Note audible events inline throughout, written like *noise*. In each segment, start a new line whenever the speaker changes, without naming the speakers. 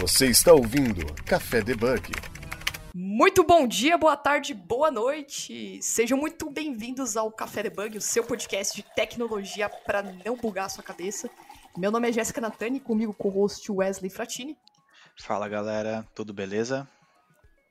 Você está ouvindo Café Debug.
Muito bom dia, boa tarde, boa noite. Sejam muito bem-vindos ao Café Debug, o seu podcast de tecnologia para não bugar a sua cabeça. Meu nome é Jéssica Natani, comigo co-host Wesley Fratini.
Fala galera, tudo beleza?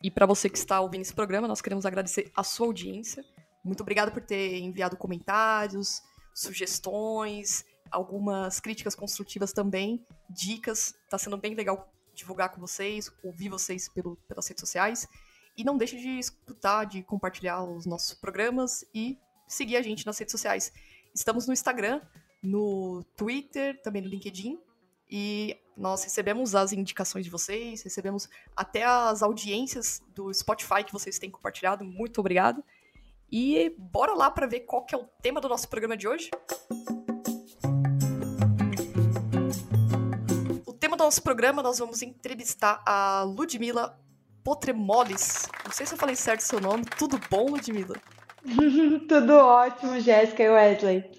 E para você que está ouvindo esse programa, nós queremos agradecer a sua audiência. Muito obrigado por ter enviado comentários, sugestões, algumas críticas construtivas também, dicas. Está sendo bem legal divulgar com vocês, ouvir vocês pelo, pelas redes sociais. E não deixe de escutar, de compartilhar os nossos programas e seguir a gente nas redes sociais. Estamos no Instagram, no Twitter, também no LinkedIn. E nós recebemos as indicações de vocês, recebemos até as audiências do Spotify que vocês têm compartilhado. Muito obrigado. E bora lá para ver qual que é o tema do nosso programa de hoje. Nosso programa nós vamos entrevistar a Ludmila Potremolis. Não sei se eu falei certo o seu nome. Tudo bom, Ludmila? *laughs*
Tudo ótimo, Jéssica e Wesley.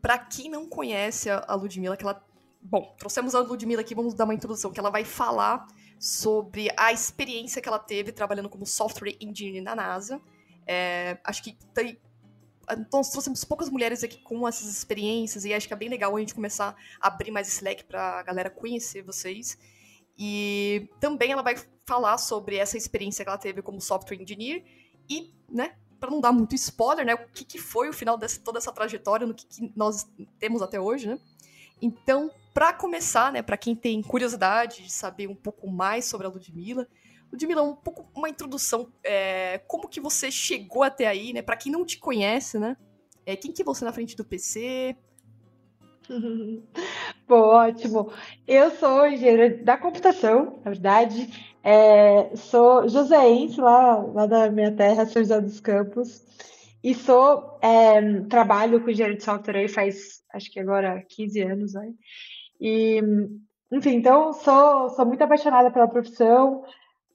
Para quem não conhece a Ludmilla, que ela. Bom, trouxemos a Ludmilla aqui, vamos dar uma introdução, que ela vai falar sobre a experiência que ela teve trabalhando como software engineer na NASA. É, acho que tem. Então, trouxemos poucas mulheres aqui com essas experiências e acho que é bem legal a gente começar a abrir mais esse leque para a galera conhecer vocês. E também ela vai falar sobre essa experiência que ela teve como software engineer e, né, para não dar muito spoiler, né? O que, que foi o final dessa toda essa trajetória, no que, que nós temos até hoje, né? Então, para começar, né, para quem tem curiosidade de saber um pouco mais sobre a Ludmilla, Ludmilla, um pouco uma introdução, é, como que você chegou até aí, né? Para quem não te conhece, né? É, quem que é você na frente do PC? *laughs*
Bom, ótimo. Eu sou engenheira da computação, na verdade. É, sou joseense, lá, lá da minha terra, São José dos Campos. E sou, é, trabalho com engenharia de software aí faz, acho que agora, 15 anos. Né? E, enfim, então sou, sou muito apaixonada pela profissão.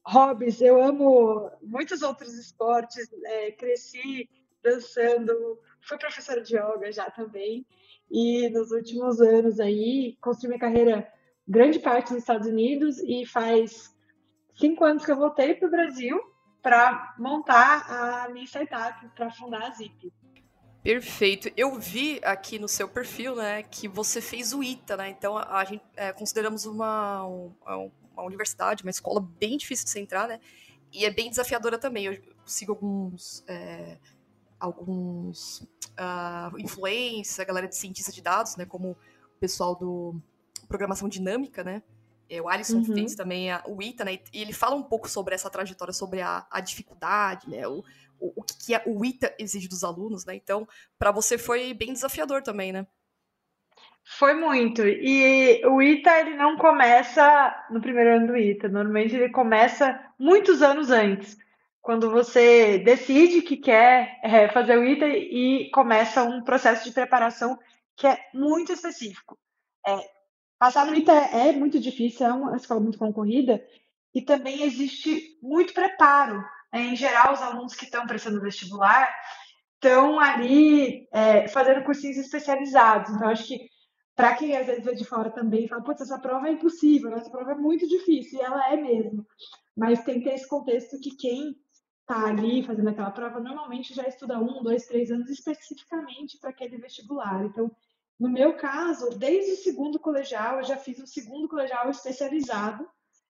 Hobbies, eu amo muitos outros esportes. É, cresci dançando, fui professora de yoga já também. E nos últimos anos aí, construí minha carreira grande parte nos Estados Unidos e faz cinco anos que eu voltei para o Brasil para montar a minha startup, para fundar a Zip.
Perfeito. Eu vi aqui no seu perfil, né, que você fez o ITA, né? Então a, gente é, consideramos uma, uma, uma, universidade, uma escola bem difícil de você entrar, né? E é bem desafiadora também. Eu sigo alguns é, alguns uh, influências, a galera de cientista de dados, né? Como o pessoal do programação dinâmica, né? É, o Alisson uhum. fez também a, o ITA, né? E ele fala um pouco sobre essa trajetória, sobre a, a dificuldade, né? O, o, o que, que o ITA exige dos alunos, né? Então, para você foi bem desafiador também, né?
Foi muito. E o ITA, ele não começa no primeiro ano do ITA. Normalmente ele começa muitos anos antes. Quando você decide que quer é, fazer o ITA e começa um processo de preparação que é muito específico. É, Passar no ITA é muito difícil, é uma escola muito concorrida e também existe muito preparo. Né? Em geral, os alunos que estão prestando vestibular estão ali é, fazendo cursinhos especializados. Então, acho que para quem às vezes vê de fora também fala, putz, essa prova é impossível, né? essa prova é muito difícil, e ela é mesmo. Mas tem que ter esse contexto que quem está ali fazendo aquela prova normalmente já estuda um, dois, três anos especificamente para aquele vestibular. Então, no meu caso, desde o segundo colegial, eu já fiz um segundo colegial especializado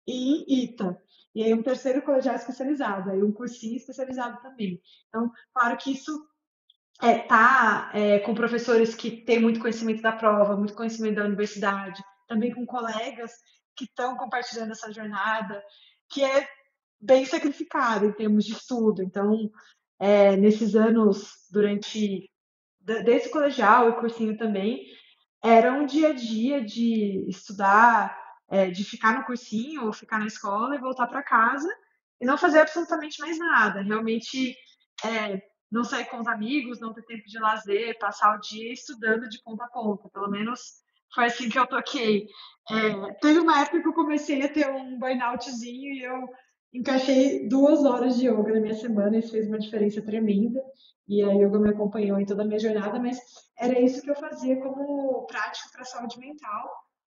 em ITA. E aí um terceiro colegial especializado, aí um cursinho especializado também. Então, claro que isso é, tá é, com professores que têm muito conhecimento da prova, muito conhecimento da universidade, também com colegas que estão compartilhando essa jornada, que é bem sacrificado em termos de estudo. Então, é, nesses anos, durante desse colegial e cursinho também, era um dia a dia de estudar, é, de ficar no cursinho ou ficar na escola e voltar para casa e não fazer absolutamente mais nada. Realmente é, não sair com os amigos, não ter tempo de lazer, passar o dia estudando de ponta a ponta. Pelo menos foi assim que eu toquei. É, teve uma época que eu comecei a ter um burnoutzinho e eu encaixei duas horas de yoga na minha semana, isso fez uma diferença tremenda e a yoga me acompanhou em toda a minha jornada, mas era isso que eu fazia como prática para a saúde mental,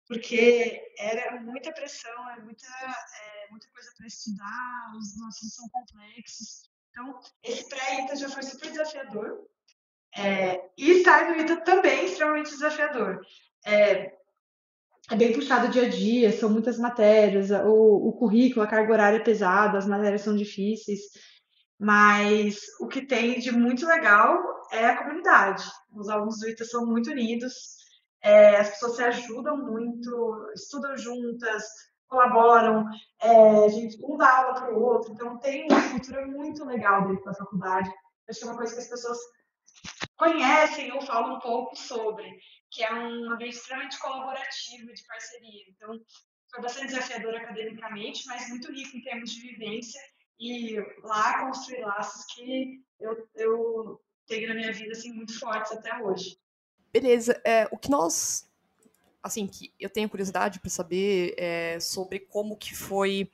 porque era muita pressão, é muita, é, muita coisa para estudar, os assuntos são complexos. Então, esse pré-ITA já foi super desafiador. É, e estar no ITA também é extremamente desafiador. É, é bem puxado o dia a dia, são muitas matérias, o, o currículo, a carga horária é pesada, as matérias são difíceis, mas o que tem de muito legal é a comunidade. Os alunos do ITA são muito unidos, é, as pessoas se ajudam muito, estudam juntas, colaboram, é, a gente um dá aula para o outro, então tem uma cultura muito legal dentro da faculdade. Acho que é uma coisa que as pessoas conhecem ou falam um pouco sobre, que é um ambiente extremamente colaborativo de parceria. Então, foi bastante desafiador academicamente, mas muito rico em termos de vivência e lá construir laços que eu, eu tenho na minha vida assim, muito fortes até hoje.
Beleza. É, o que nós. Assim, que eu tenho curiosidade para saber é, sobre como que foi.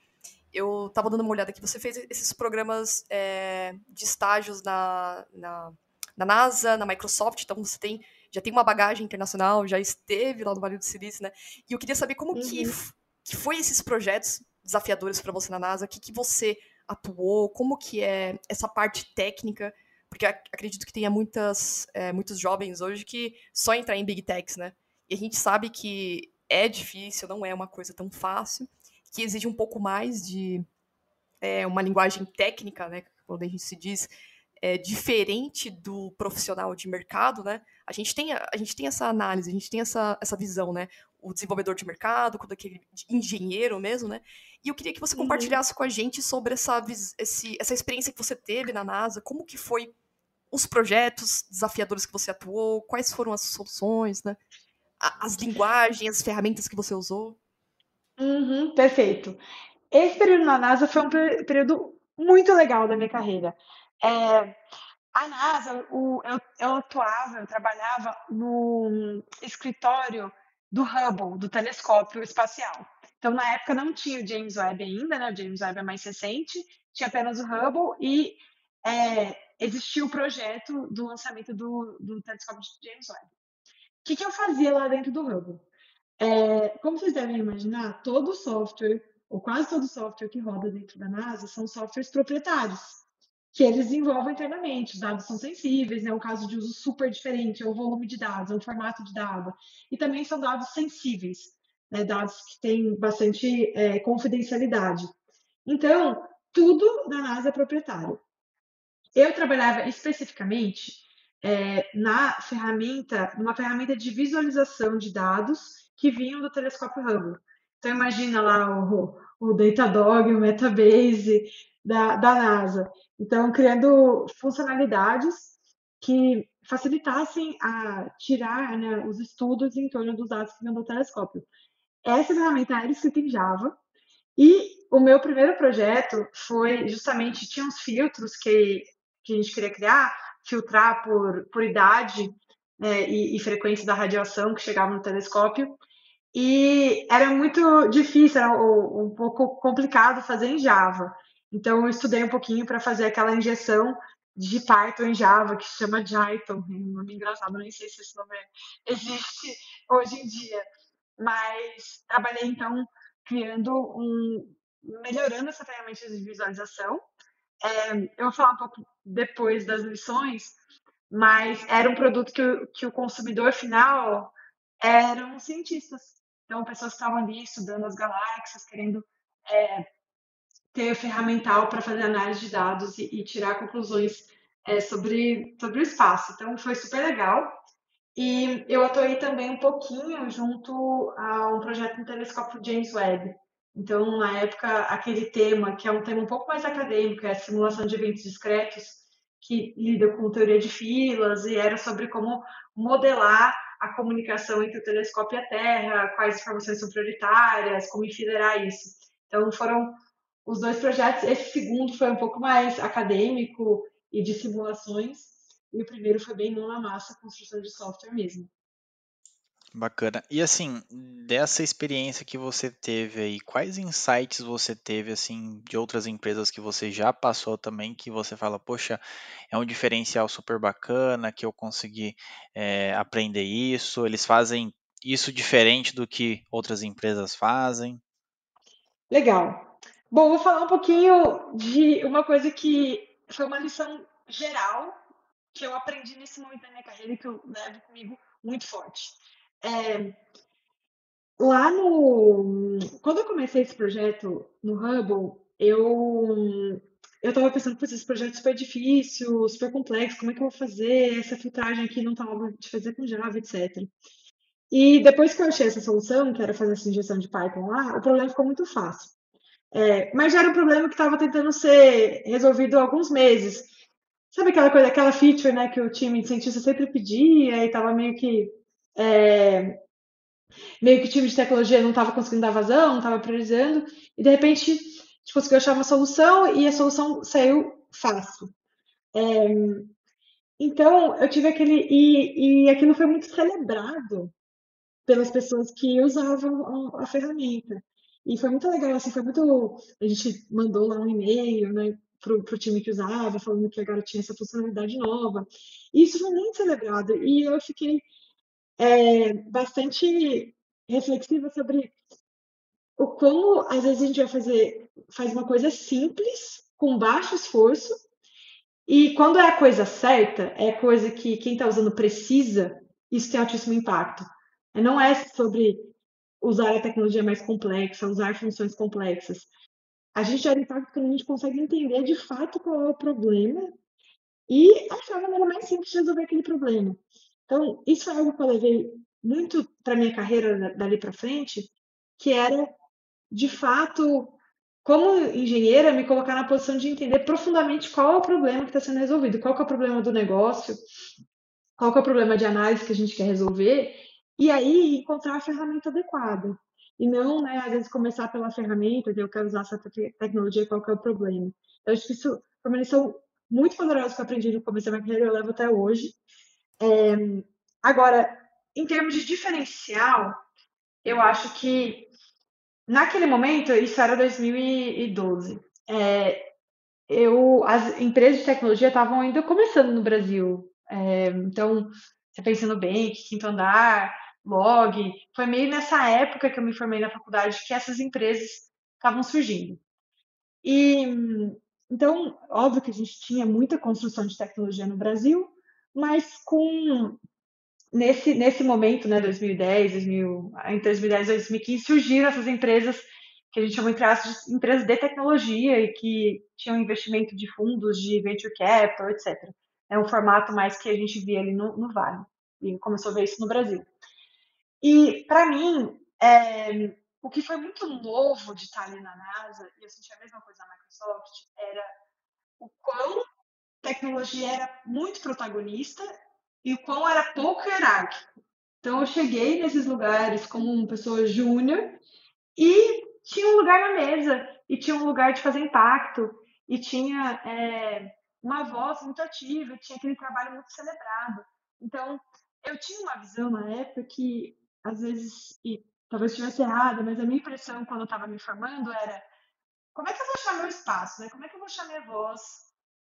Eu estava dando uma olhada que você fez esses programas é, de estágios na, na, na, NASA, na Microsoft, então você tem, já tem uma bagagem internacional, já esteve lá no Vale do Silício, né? E eu queria saber como uhum. que, que foi esses projetos desafiadores para você na NASA, o que, que você atuou, como que é essa parte técnica porque acredito que tenha muitas, é, muitos jovens hoje que só entrar em Big Techs, né? E a gente sabe que é difícil, não é uma coisa tão fácil, que exige um pouco mais de é, uma linguagem técnica, né? Quando a gente se diz é, diferente do profissional de mercado, né? A gente tem, a, a, gente tem essa análise, a gente tem essa, essa visão, né? O desenvolvedor de mercado, quando aquele engenheiro mesmo, né? E eu queria que você uhum. compartilhasse com a gente sobre essa, esse, essa experiência que você teve na NASA, como que foi os projetos desafiadores que você atuou, quais foram as soluções, né? As linguagens, as ferramentas que você usou.
Uhum, perfeito. Esse período na NASA foi um período muito legal da minha carreira. É, a NASA, o, eu, eu atuava, eu trabalhava no escritório do Hubble, do telescópio espacial. Então, na época, não tinha o James Webb ainda, né? O James Webb é mais recente, tinha apenas o Hubble e é, existiu o projeto do lançamento do, do telescópio de James Webb. Que, que eu fazia lá dentro do Hubble? É, como vocês devem imaginar, todo software, ou quase todo software que roda dentro da NASA, são softwares proprietários, que eles desenvolvem internamente. Os dados são sensíveis, é um caso de uso super diferente, é o volume de dados, é o formato de dado. E também são dados sensíveis, né, dados que têm bastante é, confidencialidade. Então, tudo na NASA é proprietário. Eu trabalhava especificamente é, na ferramenta, numa ferramenta de visualização de dados que vinham do telescópio Hubble. Então imagina lá o, o Datadog, o Metabase da, da NASA. Então criando funcionalidades que facilitassem a tirar né, os estudos em torno dos dados que vinham do telescópio. Essa ferramenta era escrita em Java e o meu primeiro projeto foi justamente tinha uns filtros que que a gente queria criar, filtrar por, por idade né, e, e, frequência da radiação que chegava no telescópio. E era muito difícil, era um, pouco complicado fazer em Java. Então, eu estudei um pouquinho para fazer aquela injeção de Python em Java, que se chama Jython. É um nome engraçado, nem sei se esse nome existe hoje em dia. Mas trabalhei, então, criando um... melhorando essa ferramenta de visualização é, eu vou falar um pouco depois das lições, mas era um produto que que o consumidor final eram cientistas. Então, pessoas que estavam ali estudando as galáxias, querendo é, ter ferramental para fazer análise de dados e, e tirar conclusões é, sobre, sobre o espaço. Então, foi super legal. E eu atuei também um pouquinho junto a um projeto no telescópio James Webb, então, na época, aquele tema, que é um tema um pouco mais acadêmico, é a simulação de eventos discretos, que lida com teoria de filas, e era sobre como modelar a comunicação entre o telescópio e a Terra, quais informações são prioritárias, como enfileirar isso. Então, foram os dois projetos. Esse segundo foi um pouco mais acadêmico e de simulações, e o primeiro foi bem mão na massa, construção de software mesmo.
Bacana. E assim, dessa experiência que você teve aí, quais insights você teve assim de outras empresas que você já passou também, que você fala, poxa, é um diferencial super bacana, que eu consegui é, aprender isso. Eles fazem isso diferente do que outras empresas fazem?
Legal. Bom, vou falar um pouquinho de uma coisa que foi uma lição geral que eu aprendi nesse momento da minha carreira e que eu levo comigo muito forte. É, lá no. Quando eu comecei esse projeto no Hubble, eu eu estava pensando, que esse projeto super difícil, super complexo, como é que eu vou fazer? Essa filtragem aqui não estava tá de fazer com Java, etc. E depois que eu achei essa solução, que era fazer essa injeção de Python lá, o problema ficou muito fácil. É, mas já era um problema que estava tentando ser resolvido há alguns meses. Sabe aquela coisa, aquela feature né, que o time de cientista sempre pedia e estava meio que. É, meio que o time de tecnologia não estava conseguindo dar vazão, não estava priorizando, e de repente a gente conseguiu achar uma solução e a solução saiu fácil. É, então, eu tive aquele. E, e aquilo foi muito celebrado pelas pessoas que usavam a, a ferramenta. E foi muito legal, assim, foi muito. A gente mandou lá um e-mail, né, pro, pro time que usava, falando que agora tinha essa funcionalidade nova. E isso foi muito celebrado. E eu fiquei é, bastante reflexiva sobre o como às vezes a gente vai fazer faz uma coisa simples com baixo esforço e quando é a coisa certa é coisa que quem está usando precisa isso tem altíssimo impacto. Não é sobre usar a tecnologia mais complexa usar funções complexas. A gente gera impacto quando a gente consegue entender de fato qual é o problema e achar a maneira mais simples de resolver aquele problema então isso é algo que eu levei muito para minha carreira dali para frente, que era de fato como engenheira me colocar na posição de entender profundamente qual é o problema que está sendo resolvido, qual é o problema do negócio, qual é o problema de análise que a gente quer resolver, e aí encontrar a ferramenta adequada. E não, né, às vezes começar pela ferramenta, eu quero usar essa tecnologia, qual é o problema. Eu acho que isso foi uma lição muito poderosa que eu aprendi no começo da minha carreira, eu levo até hoje. É, agora, em termos de diferencial, eu acho que naquele momento, isso era 2012, é, eu, as empresas de tecnologia estavam ainda começando no Brasil. É, então, você pensa no Bank, Quinto Andar, Log, foi meio nessa época que eu me formei na faculdade que essas empresas estavam surgindo. E então, óbvio que a gente tinha muita construção de tecnologia no Brasil, mas com nesse, nesse momento, né, 2010, 2000, entre 2010 e 2015, surgiram essas empresas que a gente chama de empresas de tecnologia e que tinham investimento de fundos de venture capital, etc. É um formato mais que a gente via ali no, no Vale e começou a ver isso no Brasil. E para mim, é, o que foi muito novo de estar ali na NASA, e eu senti a mesma coisa na Microsoft, era o quão tecnologia era muito protagonista e o quão era pouco hierárquico. Então eu cheguei nesses lugares como uma pessoa júnior e tinha um lugar na mesa, e tinha um lugar de fazer impacto, e tinha é, uma voz muito ativa, tinha aquele trabalho muito celebrado. Então eu tinha uma visão na época que, às vezes, e talvez estivesse errada, mas a minha impressão quando eu estava me formando era como é que eu vou achar meu espaço, né? Como é que eu vou achar minha voz?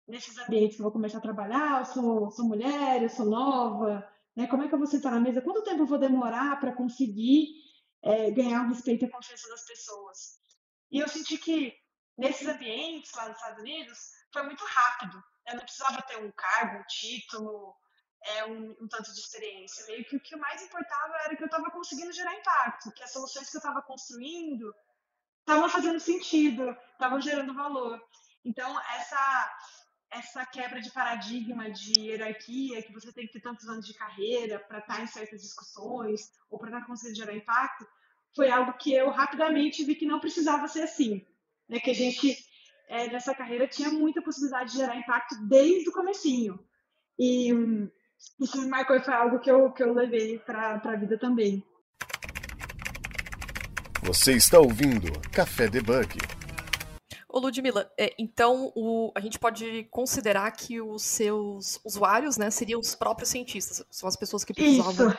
Nesses ambientes que eu vou começar a trabalhar, eu sou, sou mulher, eu sou nova, né? Como é que eu vou sentar na mesa? Quanto tempo eu vou demorar para conseguir é, ganhar o respeito e a confiança das pessoas? E eu senti que nesses ambientes lá nos Estados Unidos foi muito rápido. Eu não precisava ter um cargo, um título, é, um, um tanto de experiência. Meio que o que mais importava era que eu estava conseguindo gerar impacto, que as soluções que eu estava construindo estavam fazendo sentido, estavam gerando valor. Então, essa essa quebra de paradigma de hierarquia, que você tem que ter tantos anos de carreira para estar em certas discussões ou para estar conseguindo gerar impacto, foi algo que eu rapidamente vi que não precisava ser assim. Né? Que a gente, é, nessa carreira, tinha muita possibilidade de gerar impacto desde o comecinho. E isso me marcou e foi algo que eu, que eu levei para a vida também.
Você está ouvindo Café Debug.
Ô, Ludmilla, é, então o, a gente pode considerar que os seus usuários, né, seriam os próprios cientistas, são as pessoas que precisavam Isso.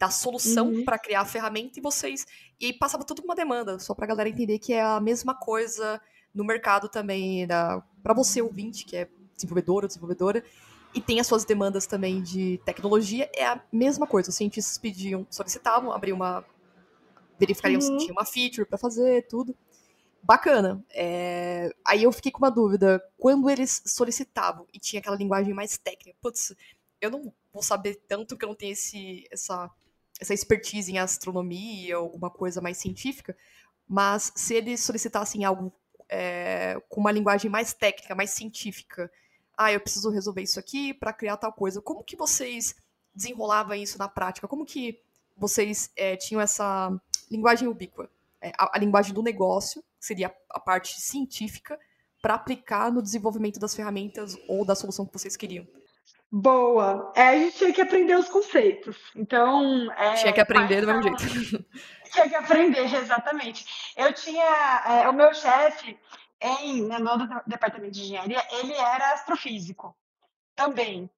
da solução uhum. para criar a ferramenta e vocês. E passava tudo uma demanda, só para a galera entender que é a mesma coisa no mercado também, para você ouvinte, que é desenvolvedor ou desenvolvedora, e tem as suas demandas também de tecnologia, é a mesma coisa. Os cientistas pediam, solicitavam, abriam uma. verificariam uhum. se tinha uma feature para fazer, tudo. Bacana. É... Aí eu fiquei com uma dúvida. Quando eles solicitavam e tinha aquela linguagem mais técnica, putz, eu não vou saber tanto que eu não tenho esse, essa, essa expertise em astronomia ou alguma coisa mais científica, mas se eles solicitassem algo é, com uma linguagem mais técnica, mais científica, ah, eu preciso resolver isso aqui para criar tal coisa. Como que vocês desenrolavam isso na prática? Como que vocês é, tinham essa linguagem ubíqua? É, a, a, linguagem do negócio, seria a parte científica, para aplicar no desenvolvimento das ferramentas ou da solução que vocês queriam.
Boa. É, a gente tinha que aprender os conceitos. Então. É,
tinha que aprender do mesmo jeito. *laughs*
Tinha que aprender, exatamente. Eu tinha. É, o meu chefe, em, né, no departamento de engenharia, ele era astrofísico também.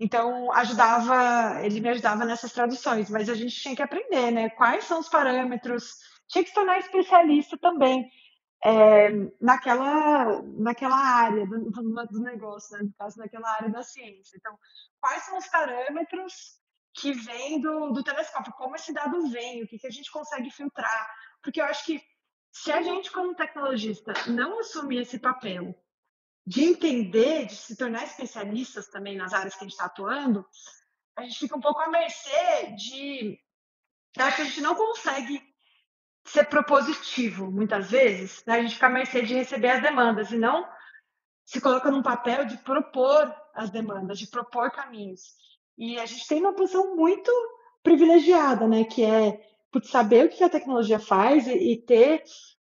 Então, ajudava, ele me ajudava nessas traduções, mas a gente tinha que aprender, né? Quais são os parâmetros, tinha que se tornar especialista também é, naquela, naquela área do, do negócio, né? no caso, naquela área da ciência. Então, quais são os parâmetros que vêm do, do telescópio? Como esse dado vem? O que, que a gente consegue filtrar? Porque eu acho que se a gente, como tecnologista, não assumir esse papel de entender, de se tornar especialistas também nas áreas que a gente está atuando, a gente fica um pouco à mercê de. Eu acho que a gente não consegue ser propositivo, muitas vezes, né? a gente fica à mercê de receber as demandas e não se coloca num papel de propor as demandas, de propor caminhos. E a gente tem uma posição muito privilegiada, né? Que é putz, saber o que a tecnologia faz e, e ter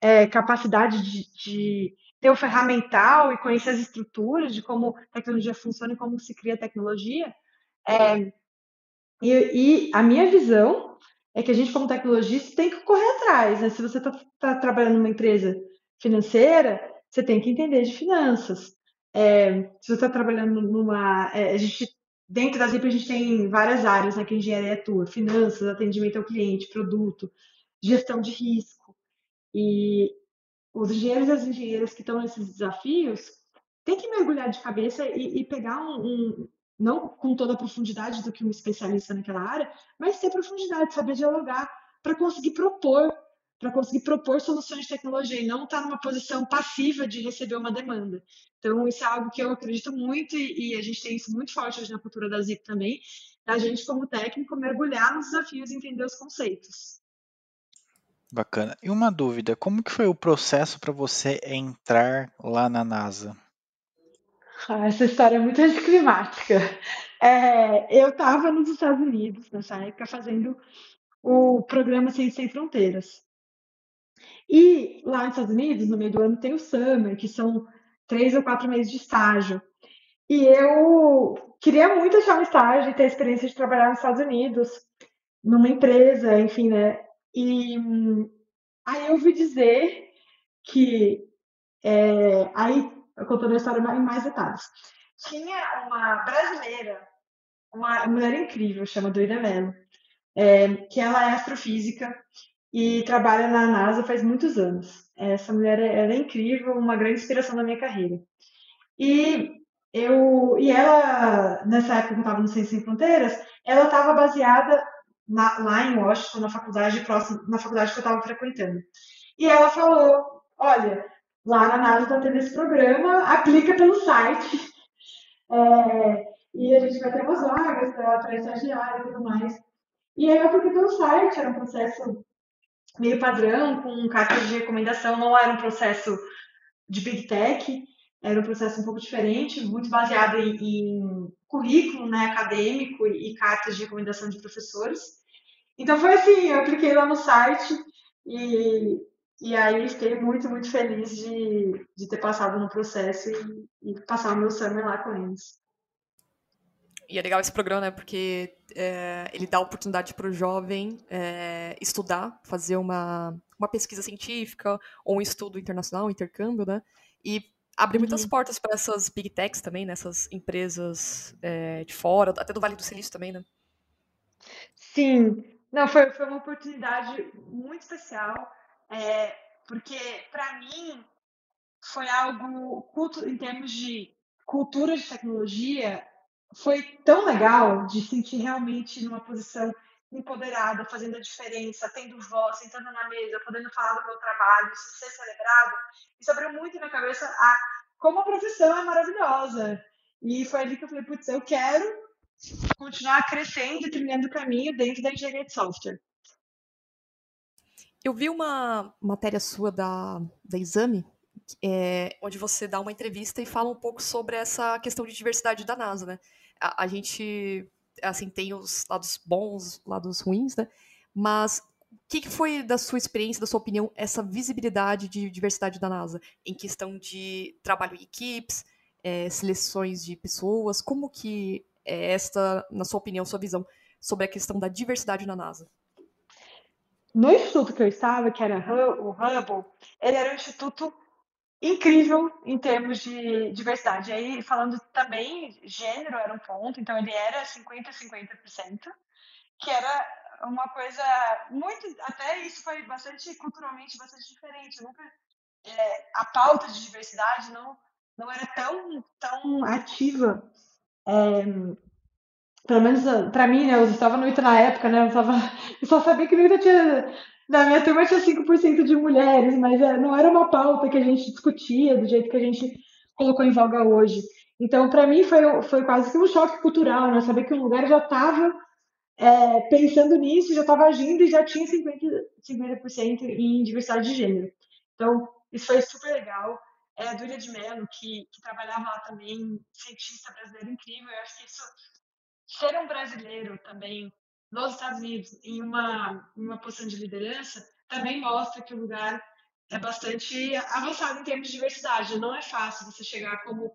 é, capacidade de, de, ter o ferramental e conhecer as estruturas de como a tecnologia funciona e como se cria a tecnologia. É, e, e, a minha visão é que a gente, como tecnologista, tem que correr atrás. Né? Se você está tá trabalhando numa empresa financeira, você tem que entender de finanças. É, se você está trabalhando numa. É, a gente Dentro da Zip, a gente tem várias áreas né, que a engenharia atua: finanças, atendimento ao cliente, produto, gestão de risco. E os engenheiros e as engenheiras que estão nesses desafios têm que mergulhar de cabeça e, e pegar um, um, não com toda a profundidade do que um especialista naquela área, mas ter profundidade, saber dialogar para conseguir propor para conseguir propor soluções de tecnologia e não estar tá numa posição passiva de receber uma demanda. Então, isso é algo que eu acredito muito e, e a gente tem isso muito forte hoje na cultura da ZIP também, a gente, como técnico, mergulhar nos desafios e entender os conceitos.
Bacana. E uma dúvida, como que foi o processo para você entrar lá na NASA?
Ah, essa história é muito *laughs* anticlimática. É, eu estava nos Estados Unidos nessa época fazendo o programa Ciência Sem Fronteiras. E lá nos Estados Unidos, no meio do ano, tem o Summer, que são três ou quatro meses de estágio. E eu queria muito achar um estágio e ter a experiência de trabalhar nos Estados Unidos, numa empresa, enfim, né? E aí eu ouvi dizer que, é, aí, contando a história em mais detalhes, tinha uma brasileira, uma mulher incrível, chama Doida Mello, é, que ela é astrofísica e trabalha na NASA faz muitos anos. Essa mulher é, é incrível, uma grande inspiração na minha carreira. E eu e ela nessa época que eu estava no Ciência Sem Fronteiras, ela estava baseada na, lá em Washington, na faculdade próxima, na faculdade que eu estava frequentando. E ela falou: olha, lá na NASA está tendo esse programa, aplica pelo site. É, e a gente vai ter umas vagas para estagiário e tudo mais. E aí eu apliquei pelo site, era um processo meio padrão, com cartas de recomendação, não era um processo de Big Tech, era um processo um pouco diferente, muito baseado em, em currículo né, acadêmico e, cartas de recomendação de professores. Então foi assim, eu apliquei lá no site e, e aí fiquei muito, muito feliz de, de ter passado no processo e, e passar o meu summer lá com eles.
E é legal esse programa, né? Porque é, ele dá oportunidade para o jovem é, estudar, fazer uma, uma pesquisa científica ou um estudo internacional, um intercâmbio, né? E abre muitas uhum. portas para essas big techs também, nessas né? empresas é, de fora, até do Vale do Silício também, né?
Sim, não, foi, foi uma oportunidade muito especial, é, porque para mim foi algo, culto, em termos de cultura de tecnologia, foi tão legal de sentir realmente numa posição empoderada, fazendo a diferença, tendo voz, sentando na mesa, podendo falar do meu trabalho, isso ser celebrado. Isso abriu muito na cabeça a como a profissão é maravilhosa. E foi ali que eu falei, putz, eu quero continuar crescendo e trilhando o caminho dentro da engenharia de software.
Eu vi uma matéria sua da, da Exame, é, onde você dá uma entrevista e fala um pouco sobre essa questão de diversidade da NASA, né? A, a gente, assim, tem os lados bons, lados ruins, né? Mas o que, foi da sua experiência, da sua opinião, essa visibilidade de diversidade da NASA em questão de trabalho em equipes, é, seleções de pessoas? Como que é esta, na sua opinião, sua visão sobre a questão da diversidade na NASA?
No instituto que eu estava, que era o Hubble, ele era um instituto incrível em termos de diversidade. Aí, falando também, gênero era um ponto, então ele era 50-50%, que era uma coisa muito. Até isso foi bastante culturalmente bastante diferente. Nunca, é, a pauta de diversidade não, não era tão, tão ativa. É, pelo menos para mim, né? Eu estava no ITA na época, né? Eu, tava, *laughs* eu só sabia que no ITA tinha na minha turma tinha 5% de mulheres, mas é, não era uma pauta que a gente discutia do jeito que a gente colocou em voga hoje. Então, para mim, foi, foi quase que um choque cultural, né? Saber que um lugar já estava é, pensando nisso, já estava agindo e já tinha 50%, 50 em diversidade de gênero. Então, isso foi super legal. É, a Dúlia de Mello, que, que trabalhava lá também, cientista brasileira incrível, eu acho que isso, ser um brasileiro também nos Estados Unidos em uma, uma posição de liderança, também mostra que o lugar é bastante avançado em termos de diversidade. Não é fácil você chegar como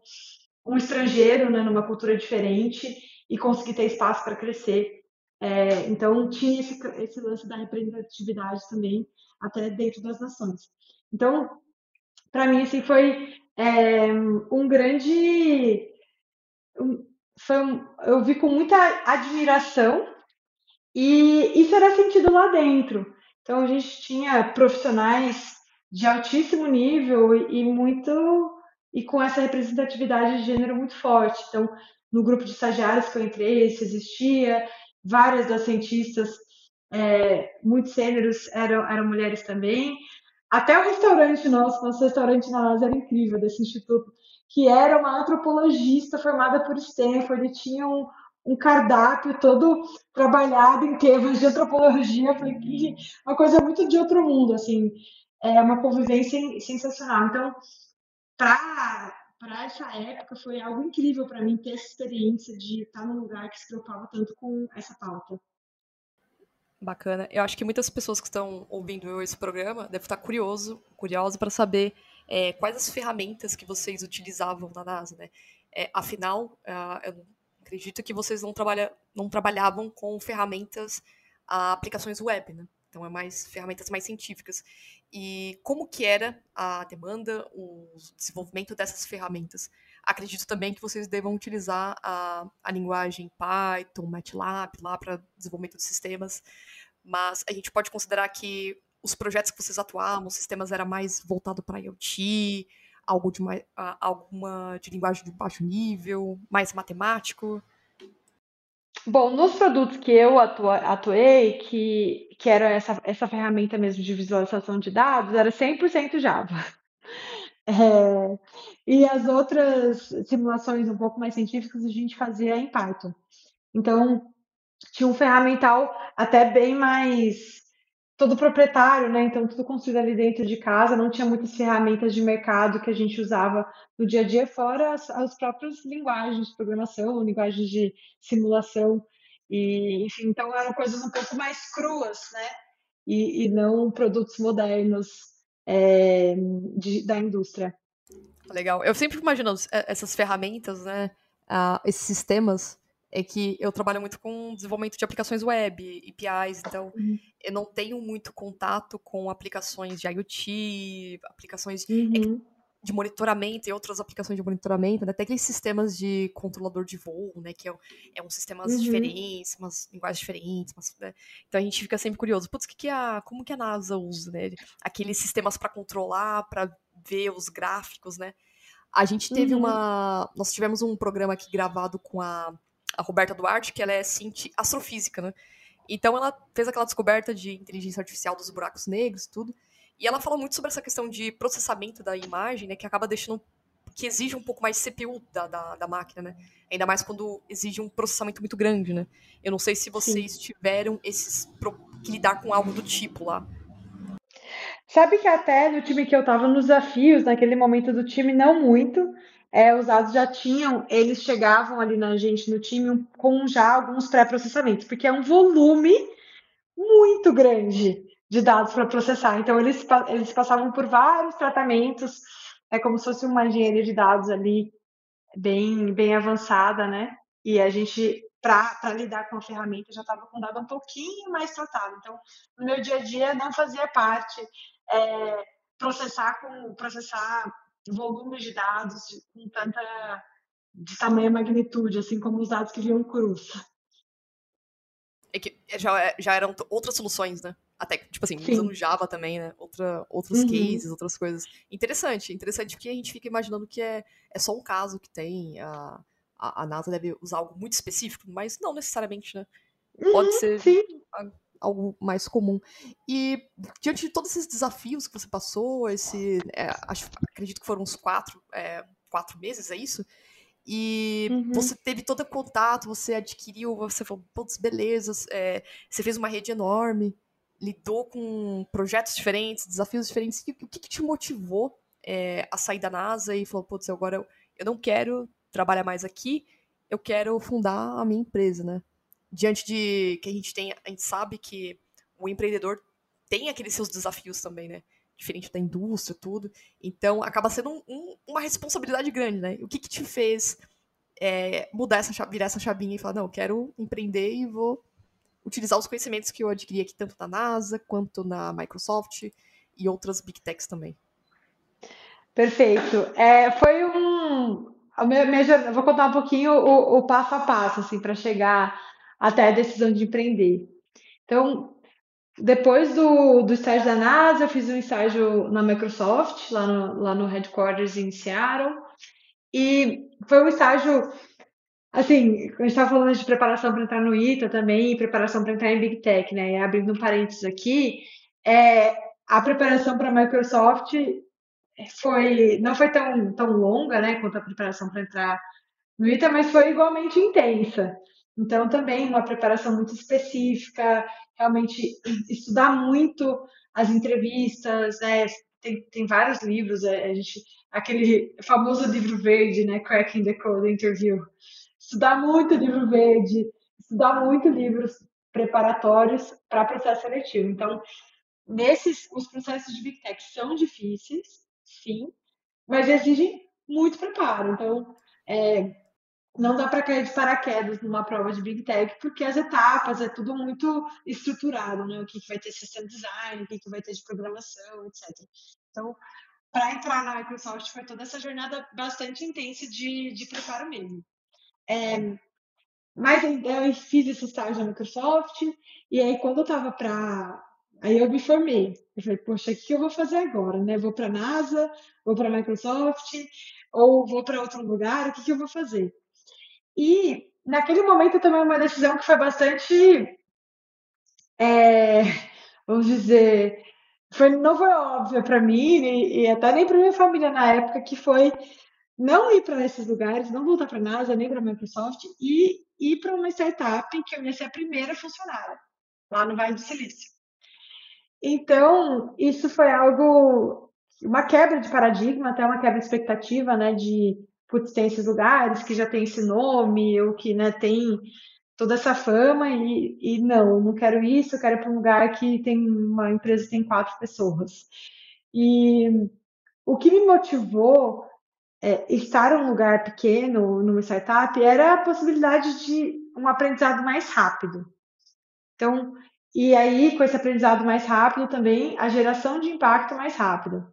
um estrangeiro, né, numa cultura diferente e conseguir ter espaço para crescer. É, então, tinha esse, esse lance da representatividade também, até dentro das nações. Então, para mim, assim, foi é, um grande. Foi eu vi com muita admiração e isso era sentido lá dentro. Então a gente tinha profissionais de altíssimo nível e muito e com essa representatividade de gênero muito forte. Então, no grupo de estagiários que eu entrei, isso existia. Várias das cientistas é, muito eram, eram mulheres também. Até o restaurante nosso, nosso restaurante na NASA era incrível, desse instituto, que era uma antropologista formada por Stanford, e tinha um, um cardápio todo trabalhado em termos de antropologia, foi uma coisa muito de outro mundo, assim, é uma convivência sensacional. Então, para para essa época foi algo incrível para mim ter essa experiência de estar num lugar que se preocupava tanto com essa pauta.
Bacana. Eu acho que muitas pessoas que estão ouvindo esse programa devem estar curioso, curioso para saber é, quais as ferramentas que vocês utilizavam na NASA, né? É, afinal, uh, eu acredito que vocês não, trabalha, não trabalhavam com ferramentas, aplicações web, né? Então é mais ferramentas mais científicas. E como que era a demanda, o desenvolvimento dessas ferramentas? Acredito também que vocês devam utilizar a, a linguagem Python, MATLAB lá para desenvolvimento de sistemas, mas a gente pode considerar que os projetos que vocês atuavam, os sistemas era mais voltado para IoT, algo de mais, alguma de linguagem de baixo nível, mais matemático?
Bom, nos produtos que eu atuei, que, que era essa, essa ferramenta mesmo de visualização de dados, era 100% Java. *laughs* É, e as outras simulações um pouco mais científicas a gente fazia em Python. Então, tinha um ferramental até bem mais todo proprietário, né? Então tudo construído ali dentro de casa, não tinha muitas ferramentas de mercado que a gente usava no dia a dia, fora as, as próprias linguagens de programação, linguagens de simulação, e enfim, então eram coisas um pouco mais cruas, né? E, e não produtos modernos é, de, da indústria.
Legal. Eu sempre imagino essas ferramentas, né? Uh, esses sistemas é que eu trabalho muito com desenvolvimento de aplicações web, APIs, então uhum. eu não tenho muito contato com aplicações de IoT, aplicações é uhum. de monitoramento e outras aplicações de monitoramento, né? até aqueles sistemas de controlador de voo, né? Que é, é um sistemas uhum. diferentes, umas linguagens diferentes, mas, né? então a gente fica sempre curioso, putz, que que a, como que a NASA usa, né? Aqueles sistemas para controlar, para ver os gráficos, né? A gente teve uhum. uma. Nós tivemos um programa aqui gravado com a a Roberta Duarte, que ela é astrofísica, né? Então ela fez aquela descoberta de inteligência artificial dos buracos negros e tudo. E ela fala muito sobre essa questão de processamento da imagem, né? Que acaba deixando. que exige um pouco mais CPU da, da, da máquina, né? Ainda mais quando exige um processamento muito grande, né? Eu não sei se vocês Sim. tiveram esses. que lidar com algo do tipo lá.
Sabe que até no time que eu tava nos desafios, naquele momento do time, não muito. É, os dados já tinham, eles chegavam ali na gente no time com já alguns pré-processamentos, porque é um volume muito grande de dados para processar. Então, eles, eles passavam por vários tratamentos, é como se fosse uma engenharia de dados ali bem, bem avançada, né? E a gente para lidar com a ferramenta já estava com dado um pouquinho mais tratado. Então, no meu dia a dia não fazia parte é, processar com processar volumes de dados com tanta de tamanha magnitude, assim como os dados que vinham cruz.
É que já, já eram outras soluções, né? Até, tipo assim, Sim. usando Java também, né? Outra, outros uhum. cases, outras coisas. Interessante, interessante porque a gente fica imaginando que é, é só um caso que tem, a, a, a NASA deve usar algo muito específico, mas não necessariamente, né? Pode
uhum,
ser
sim
algo mais comum. E diante de todos esses desafios que você passou, esse, é, acho, acredito que foram uns quatro, é, quatro meses, é isso? E uhum. você teve todo o contato, você adquiriu, você falou, putz, beleza, é, você fez uma rede enorme, lidou com projetos diferentes, desafios diferentes. E o que, que te motivou é, a sair da NASA e falou, putz, agora eu, eu não quero trabalhar mais aqui, eu quero fundar a minha empresa, né? Diante de que a gente tem, a gente sabe que o empreendedor tem aqueles seus desafios também, né? Diferente da indústria, tudo. Então, acaba sendo um, um, uma responsabilidade grande, né? O que, que te fez é, mudar essa virar essa chavinha e falar, não, eu quero empreender e vou utilizar os conhecimentos que eu adquiri aqui, tanto na NASA quanto na Microsoft e outras Big Techs também.
Perfeito. É, foi um. Minha, minha, vou contar um pouquinho o, o passo a passo, assim, para chegar até a decisão de empreender. Então, depois do, do estágio da NASA, eu fiz um estágio na Microsoft, lá no, lá no headquarters em Seattle, e foi um estágio, assim, a gente estava falando de preparação para entrar no ITA também, e preparação para entrar em Big Tech, né? E abrindo um parênteses aqui, é, a preparação para a Microsoft foi, não foi tão, tão longa, né, quanto a preparação para entrar no ITA, mas foi igualmente intensa. Então, também uma preparação muito específica, realmente estudar muito as entrevistas, né? Tem, tem vários livros, é, a gente, aquele famoso livro verde, né? Cracking the Code Interview. Estudar muito livro verde, estudar muito livros preparatórios para processo seletivo. Então, nesses, os processos de Big Tech são difíceis, sim, mas exigem muito preparo. Então, é, não dá para cair de paraquedas numa prova de Big Tech, porque as etapas é tudo muito estruturado, né? O que, que vai ter system design, o que, que vai ter de programação, etc. Então, para entrar na Microsoft foi toda essa jornada bastante intensa de, de preparo mesmo. É, mas eu fiz esse estágio na Microsoft, e aí quando eu estava para. Aí eu me formei. Eu falei, poxa, o que eu vou fazer agora? Né? Vou para a NASA, vou para a Microsoft, ou vou para outro lugar, o que, que eu vou fazer? E naquele momento também uma decisão que foi bastante, é, *laughs* vamos dizer, foi, não foi óbvia para mim e, e até nem para minha família na época, que foi não ir para esses lugares, não voltar para a NASA, nem para a Microsoft e ir para uma startup em que eu ia ser a primeira funcionária, lá no Vale do Silício. Então, isso foi algo, uma quebra de paradigma, até uma quebra de expectativa, né, de putz, tem esses lugares que já tem esse nome, ou que né, tem toda essa fama, e, e não, não quero isso, eu quero ir para um lugar que tem uma empresa que tem quatro pessoas. E o que me motivou é, estar em um lugar pequeno, numa startup, era a possibilidade de um aprendizado mais rápido. Então, e aí, com esse aprendizado mais rápido também, a geração de impacto mais rápida.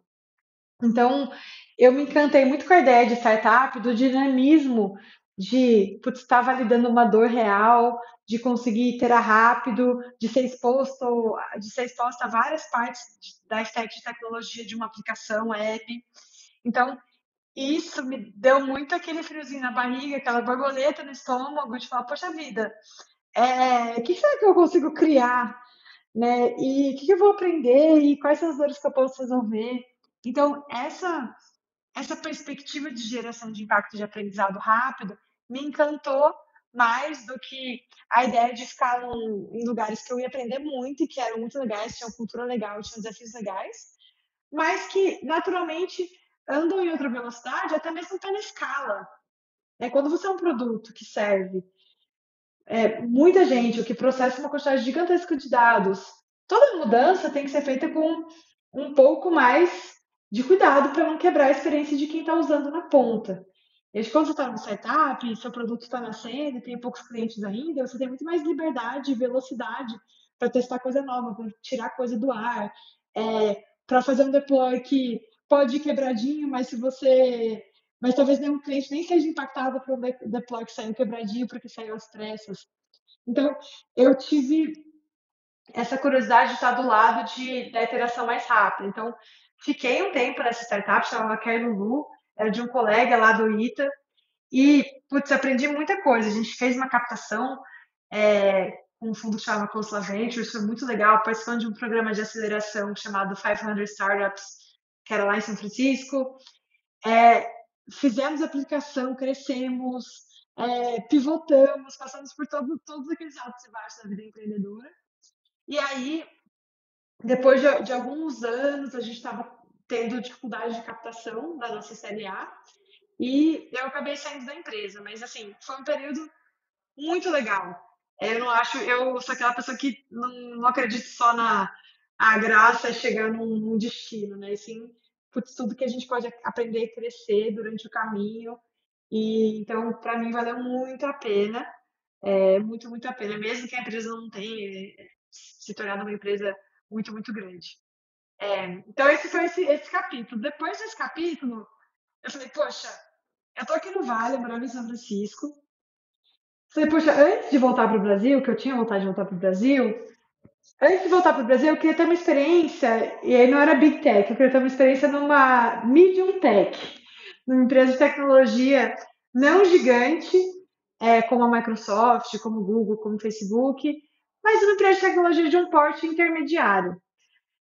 Então, eu me encantei muito com a ideia de startup, do dinamismo de estar validando uma dor real, de conseguir iterar rápido, de ser exposto, de ser exposta a várias partes da stack de tecnologia de uma aplicação web. Então, isso me deu muito aquele friozinho na barriga, aquela borboleta no estômago, de falar, poxa vida, é, o que será que eu consigo criar? Né? E o que eu vou aprender? E quais são as dores que eu posso resolver? Então, essa, essa perspectiva de geração de impacto de aprendizado rápido me encantou mais do que a ideia de ficar em lugares que eu ia aprender muito e que eram muito legais, tinham cultura legal, tinham desafios legais, mas que naturalmente andam em outra velocidade, até mesmo pela escala. É, quando você é um produto que serve é, muita gente, o que processa uma quantidade gigantesca de dados, toda mudança tem que ser feita com um pouco mais de cuidado para não quebrar a experiência de quem está usando na ponta. E quando você está no startup, seu produto está nascendo, tem poucos clientes ainda, você tem muito mais liberdade e velocidade para testar coisa nova, para tirar coisa do ar, é, para fazer um deploy que pode ir quebradinho, mas se você. Mas talvez nenhum cliente nem seja impactado por um deploy que saiu quebradinho porque saiu às pressas. Então, eu tive essa curiosidade de estar do lado de, da interação mais rápida. Então, fiquei um tempo nessa startup, chamava Kerlulu, era de um colega lá do ITA, e, putz, aprendi muita coisa. A gente fez uma captação é, com um fundo que chama Coastal Ventures, foi muito legal, participando de um programa de aceleração chamado 500 Startups que era lá em São Francisco. É, fizemos aplicação, crescemos, é, pivotamos, passamos por todo, todos aqueles altos e baixos da vida empreendedora. E aí, depois de, de alguns anos, a gente estava tendo dificuldade de captação da nossa CLA e eu acabei saindo da empresa. Mas, assim, foi um período muito legal. Eu não acho, eu sou aquela pessoa que não, não acredito só na a graça é chegar num, num destino, né? E sim, putz, tudo que a gente pode aprender e crescer durante o caminho. E então, para mim, valeu muito a pena, é, muito, muito a pena, mesmo que a empresa não tenha é, se tornado uma empresa muito, muito grande. É, então, esse foi esse, esse capítulo. Depois desse capítulo, eu falei, poxa, eu tô aqui no Vale, morando em São Francisco. Falei, poxa, antes de voltar para o Brasil, que eu tinha vontade de voltar para o Brasil, Antes de voltar para o Brasil, eu queria ter uma experiência, e aí não era Big Tech, eu queria ter uma experiência numa Medium Tech, numa empresa de tecnologia não gigante, é, como a Microsoft, como o Google, como o Facebook, mas uma empresa de tecnologia de um porte intermediário.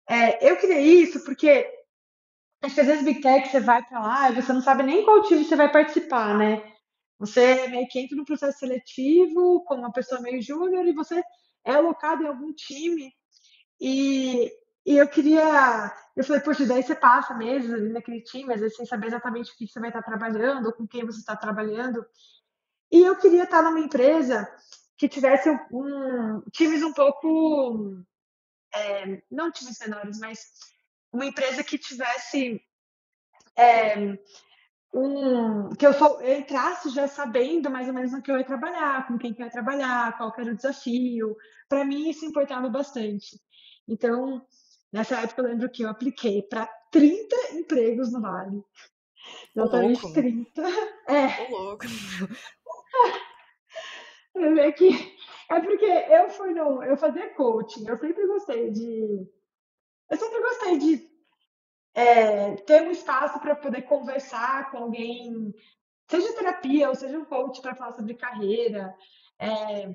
É, eu queria isso porque acho que às vezes Big Tech você vai para lá e você não sabe nem qual time você vai participar, né? Você meio que entra no processo seletivo como uma pessoa meio júnior e você é alocado em algum time e, e eu queria. Eu falei, poxa, daí você passa meses ali naquele time, às vezes sem saber exatamente o que você vai estar trabalhando, ou com quem você está trabalhando. E eu queria estar numa empresa que tivesse um, um times um pouco. É, não times menores, mas uma empresa que tivesse. É, um, que eu, só, eu entrasse já sabendo mais ou menos no que eu ia trabalhar, com quem que eu ia trabalhar, qual era o desafio. Para mim, isso importava bastante. Então, nessa época, eu lembro que eu apliquei para 30 empregos no Vale. Exatamente 30. É.
Ô, louco. *laughs* *laughs*
É, que, é porque eu fui no. Eu fazia coaching, eu sempre gostei de. Eu sempre gostei de é, ter um espaço para poder conversar com alguém, seja terapia ou seja um coach para falar sobre carreira, é,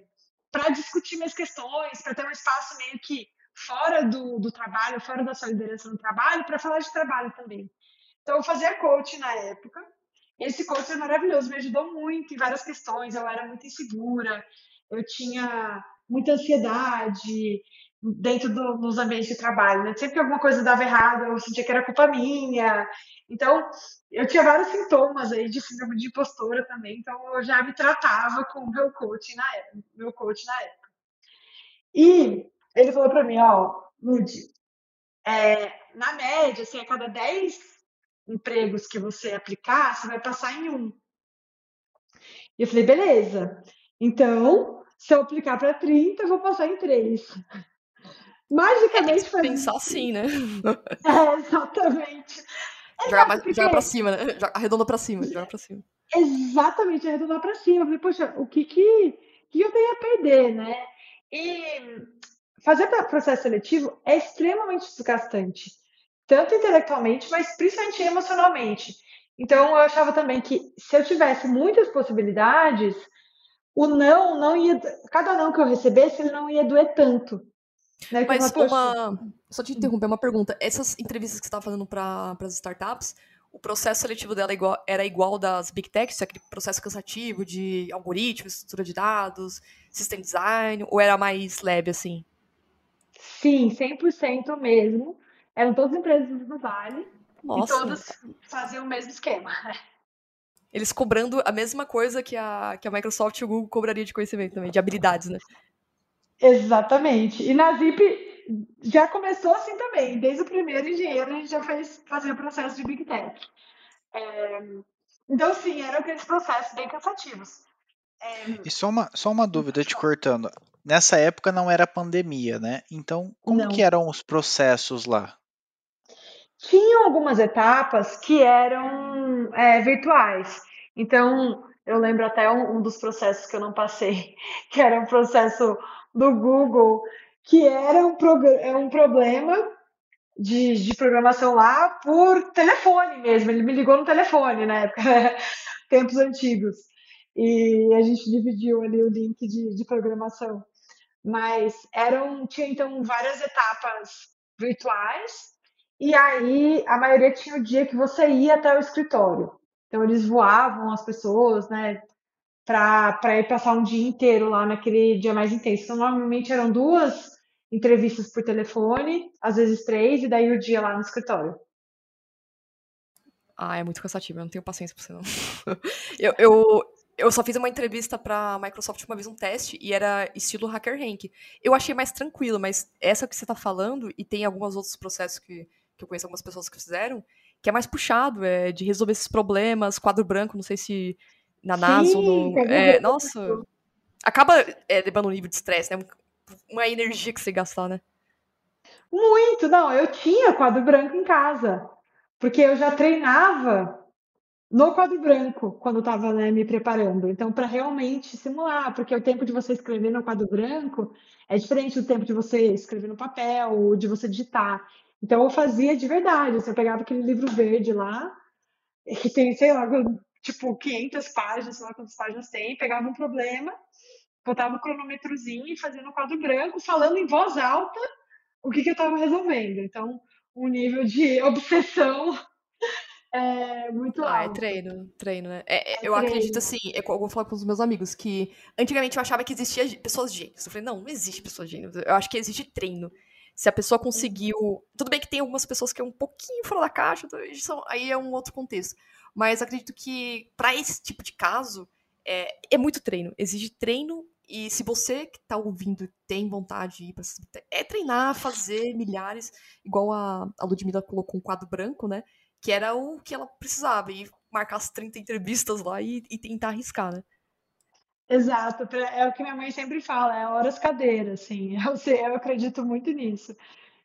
para discutir minhas questões, para ter um espaço meio que fora do, do trabalho, fora da sua liderança no trabalho, para falar de trabalho também. Então, eu fazia coach na época. Esse coach é maravilhoso, me ajudou muito em várias questões. Eu era muito insegura, eu tinha muita ansiedade, dentro do, dos ambientes de trabalho. Né? Sempre que alguma coisa dava errado, eu sentia que era culpa minha. Então, eu tinha vários sintomas aí de síndrome de impostora também, então eu já me tratava com o meu coach na época. Meu coach na época. E ele falou para mim, ó, Ludi, é, na média, assim, a cada 10 empregos que você aplicar, você vai passar em um. E eu falei, beleza. Então, se eu aplicar para 30, eu vou passar em 3. Magicamente
é, Pensar assim, né? *laughs*
É, exatamente.
Jogar, porque... jogar pra cima, né? Arredonda pra cima, joga pra cima.
Exatamente, arredondar pra cima. Eu falei, poxa, o que que, que eu tenho a perder, né? E fazer processo seletivo é extremamente desgastante. Tanto intelectualmente, mas principalmente emocionalmente. Então eu achava também que se eu tivesse muitas possibilidades, o não não ia, cada não que eu recebesse, ele não ia doer tanto. Né?
Mas uma, só te interromper uma pergunta. Essas entrevistas que você estava fazendo para as startups, o processo seletivo dela igual, era igual das big techs, aquele processo cansativo de algoritmos, estrutura de dados, system design, ou era mais leve assim?
Sim, 100% mesmo. Eram todas empresas do Vale Nossa. e todas faziam o mesmo esquema.
Eles cobrando a mesma coisa que a, que a Microsoft e o Google cobraria de conhecimento também, de habilidades, né?
Exatamente. E na Zip já começou assim também. Desde o primeiro engenheiro, a gente já fez fazer o processo de Big Tech. É, então, sim, eram aqueles processos bem cansativos.
É, e só uma, só uma dúvida te cortando. Nessa época não era pandemia, né? Então, como não. que eram os processos lá?
Tinham algumas etapas que eram é, virtuais. Então, eu lembro até um, um, dos processos que eu não passei, *laughs* que era um processo do Google, que era um, é um problema de, de programação lá por telefone mesmo. Ele me ligou no telefone na *laughs* época, tempos antigos. E a gente dividiu ali o link de, de programação. Mas eram, tinha então várias etapas virtuais, e aí a maioria tinha o dia que você ia até o escritório. Então eles voavam as pessoas, né, para ir passar um dia inteiro lá naquele dia mais intenso. Então normalmente eram duas entrevistas por telefone, às vezes três, e daí o dia lá no escritório.
Ah, é muito cansativo, eu não tenho paciência pra você não. *laughs* eu, eu, eu só fiz uma entrevista pra Microsoft uma vez, um teste, e era estilo Hacker Rank. Eu achei mais tranquilo, mas essa que você tá falando, e tem alguns outros processos que, que eu conheço algumas pessoas que fizeram, que é mais puxado, é de resolver esses problemas, quadro branco, não sei se na NASA Sim, ou no. É, nossa. Acaba é, levando um nível de estresse, né? Uma energia que você gastar, né?
Muito, não. Eu tinha quadro branco em casa. Porque eu já treinava no quadro branco quando estava né, me preparando. Então, para realmente simular, porque o tempo de você escrever no quadro branco é diferente do tempo de você escrever no papel, ou de você digitar. Então, eu fazia de verdade. Assim, eu pegava aquele livro verde lá, que tem, sei lá, tipo 500 páginas, sei lá quantas páginas tem, pegava um problema, botava o um cronômetrozinho e fazia no quadro branco, falando em voz alta o que, que eu estava resolvendo. Então, um nível de obsessão *laughs* é muito ah,
é alto. é treino, treino, né? É, é, é eu treino. acredito assim, é, eu vou falar com os meus amigos, que antigamente eu achava que existia pessoas gênios. Eu falei, não, não existe pessoas gênios. Eu acho que existe treino. Se a pessoa conseguiu. Tudo bem que tem algumas pessoas que é um pouquinho fora da caixa, então aí é um outro contexto. Mas acredito que para esse tipo de caso é, é muito treino. Exige treino e se você que tá ouvindo tem vontade de ir para é treinar, fazer milhares, igual a, a Ludmilla colocou um quadro branco, né? Que era o que ela precisava, e marcar as 30 entrevistas lá e, e tentar arriscar, né?
Exato, é o que minha mãe sempre fala, é horas cadeira, assim, *laughs* eu, eu acredito muito nisso,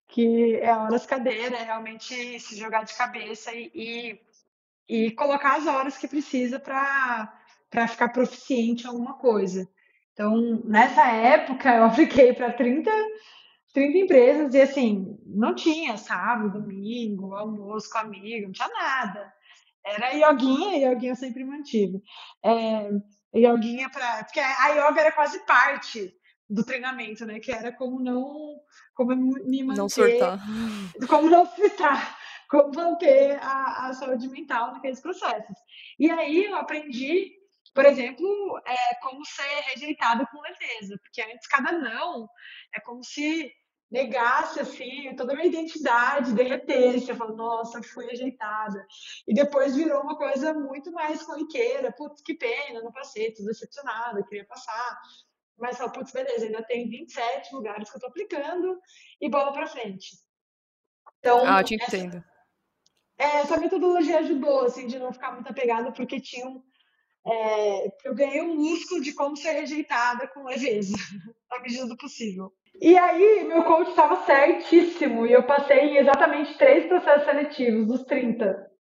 que é horas cadeira, é realmente se jogar de cabeça e, e, e colocar as horas que precisa para ficar proficiente em alguma coisa. Então, nessa época, eu apliquei para 30, 30 empresas e, assim, não tinha sábado, domingo, almoço com amigo, não tinha nada. Era yoguinha, e yoguinha eu sempre mantive. É, yoguinha para. Porque a yoga era quase parte do treinamento, né? Que era como não. Como me manter.
Não surtar. *laughs*
Como não surtar. Como manter a, a saúde mental naqueles processos. E aí eu aprendi, por exemplo, é, como ser rejeitado com leveza. Porque antes cada não é como se negasse assim toda a minha identidade, derretesse, eu falo, nossa, fui rejeitada. E depois virou uma coisa muito mais corriqueira, putz, que pena, não passei, tô decepcionada, queria passar. Mas só, putz, beleza, ainda tem 27 lugares que eu tô aplicando e bola para frente.
Então, ah, eu te entendo.
Essa, é, essa metodologia ajudou, assim, de não ficar muito apegada, porque tinham é, eu ganhei um músculo de como ser rejeitada com leveza, à medida do possível. E aí, meu coach estava certíssimo e eu passei em exatamente três processos seletivos, dos 30.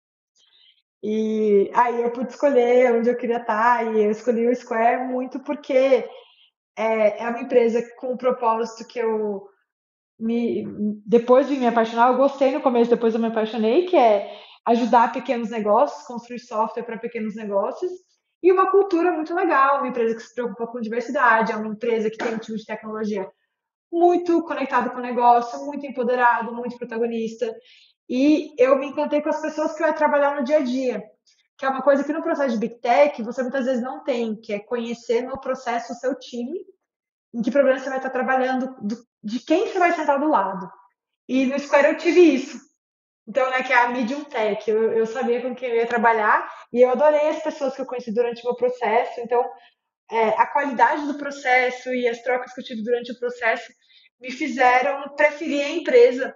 E aí eu pude escolher onde eu queria estar e eu escolhi o Square muito porque é, é uma empresa com um propósito que eu me, depois de me apaixonar, eu gostei no começo, depois eu me apaixonei, que é ajudar pequenos negócios, construir software para pequenos negócios. E uma cultura muito legal, uma empresa que se preocupa com diversidade, é uma empresa que tem um time de tecnologia muito conectado com o negócio, muito empoderado, muito protagonista. E eu me encantei com as pessoas que eu ia trabalhar no dia a dia, que é uma coisa que no processo de Big Tech você muitas vezes não tem, que é conhecer no processo o seu time, em que problema você vai estar trabalhando, do, de quem você vai sentar do lado. E no Square eu tive isso. Então, né, que é a Medium Tech. Eu, eu sabia com quem eu ia trabalhar e eu adorei as pessoas que eu conheci durante o meu processo. Então, é, a qualidade do processo e as trocas que eu tive durante o processo me fizeram preferir a empresa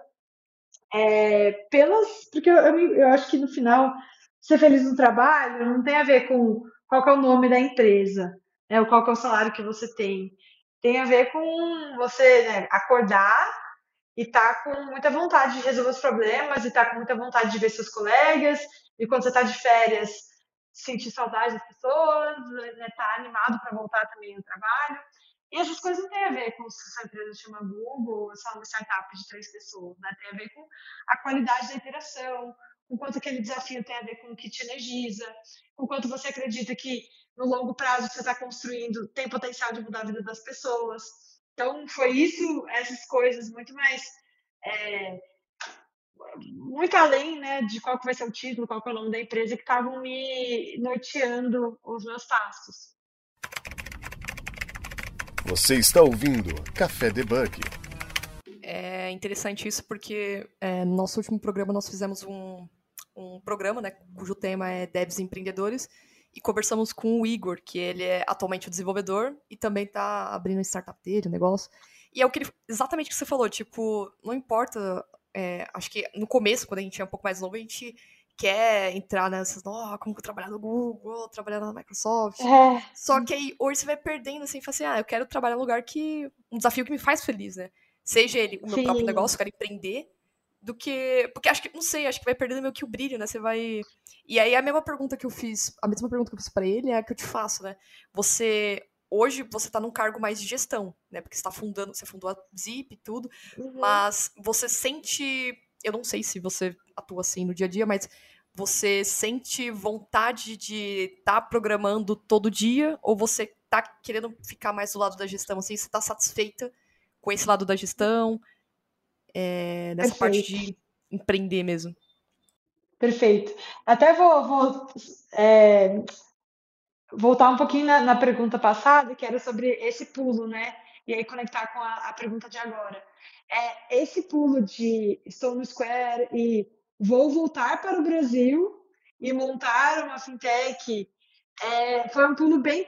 é, pelas porque eu, eu, eu, acho que no final ser feliz no trabalho não tem a ver com qual é o nome da empresa né, ou qual é o salário que você tem tem a ver com você né, acordar e tá com muita vontade de resolver os problemas e tá com muita vontade de ver seus colegas e quando você está de férias sentir saudade das pessoas, né, tá animado para voltar também ao trabalho. E essas coisas não têm a ver com se a empresa chama Google ou se é uma startup de três pessoas, né? Tem a ver com a qualidade da interação, com quanto aquele desafio tem a ver com o que te energiza, com quanto você acredita que no longo prazo você está construindo tem potencial de mudar a vida das pessoas. Então, foi isso, essas coisas muito mais é, muito além né, de qual que vai ser o título, qual que é o nome da empresa, que estavam me norteando os meus passos.
Você está ouvindo Café Debug.
É interessante isso porque é, no nosso último programa nós fizemos um, um programa né, cujo tema é Devs Empreendedores e conversamos com o Igor, que ele é atualmente o desenvolvedor e também está abrindo a startup dele, o negócio. E é o que ele, exatamente o que você falou, tipo, não importa é, acho que no começo, quando a gente é um pouco mais novo, a gente quer entrar nessas, oh, como que eu trabalhar no Google, trabalhar na Microsoft. É. Só que aí hoje você vai perdendo assim, fala assim, ah, eu quero trabalhar num lugar que. um desafio que me faz feliz, né? Seja ele o meu Sim. próprio negócio, eu quero empreender, do que. Porque acho que, não sei, acho que vai perdendo meio que o brilho, né? Você vai. E aí a mesma pergunta que eu fiz, a mesma pergunta que eu fiz pra ele é a que eu te faço, né? Você hoje você está num cargo mais de gestão, né? Porque você está fundando, você fundou a Zip e tudo, uhum. mas você sente, eu não sei se você atua assim no dia a dia, mas você sente vontade de estar tá programando todo dia ou você está querendo ficar mais do lado da gestão? Assim, você está satisfeita com esse lado da gestão, é, nessa Perfeito. parte de empreender mesmo?
Perfeito. Até vou, vou é, voltar um pouquinho na, na, pergunta passada, que era sobre esse pulo, né? E aí conectar com a, a, pergunta de agora. É, esse pulo de estou no Square e vou voltar para o Brasil e montar uma fintech é, foi um pulo bem,